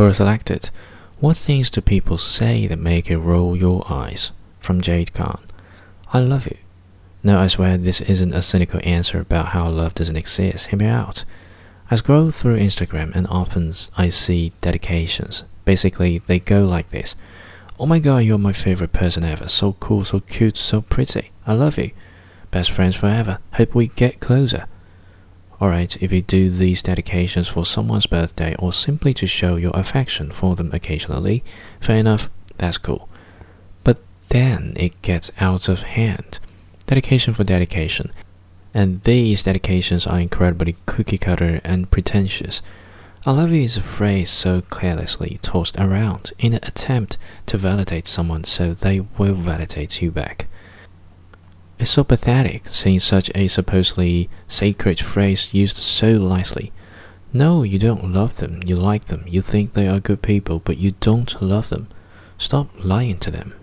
Quora selected. What things do people say that make you roll your eyes? From Jade Khan. I love you. No, I swear this isn't a cynical answer about how love doesn't exist. Hear me out. I scroll through Instagram and often I see dedications. Basically, they go like this. Oh my god, you're my favorite person ever. So cool, so cute, so pretty. I love you. Best friends forever. Hope we get closer. Alright, if you do these dedications for someone's birthday or simply to show your affection for them occasionally, fair enough, that's cool. But then it gets out of hand dedication for dedication. And these dedications are incredibly cookie cutter and pretentious. I love you is a phrase so carelessly tossed around in an attempt to validate someone so they will validate you back. It's so pathetic seeing such a supposedly sacred phrase used so lightly. No, you don't love them, you like them, you think they are good people, but you don't love them. Stop lying to them.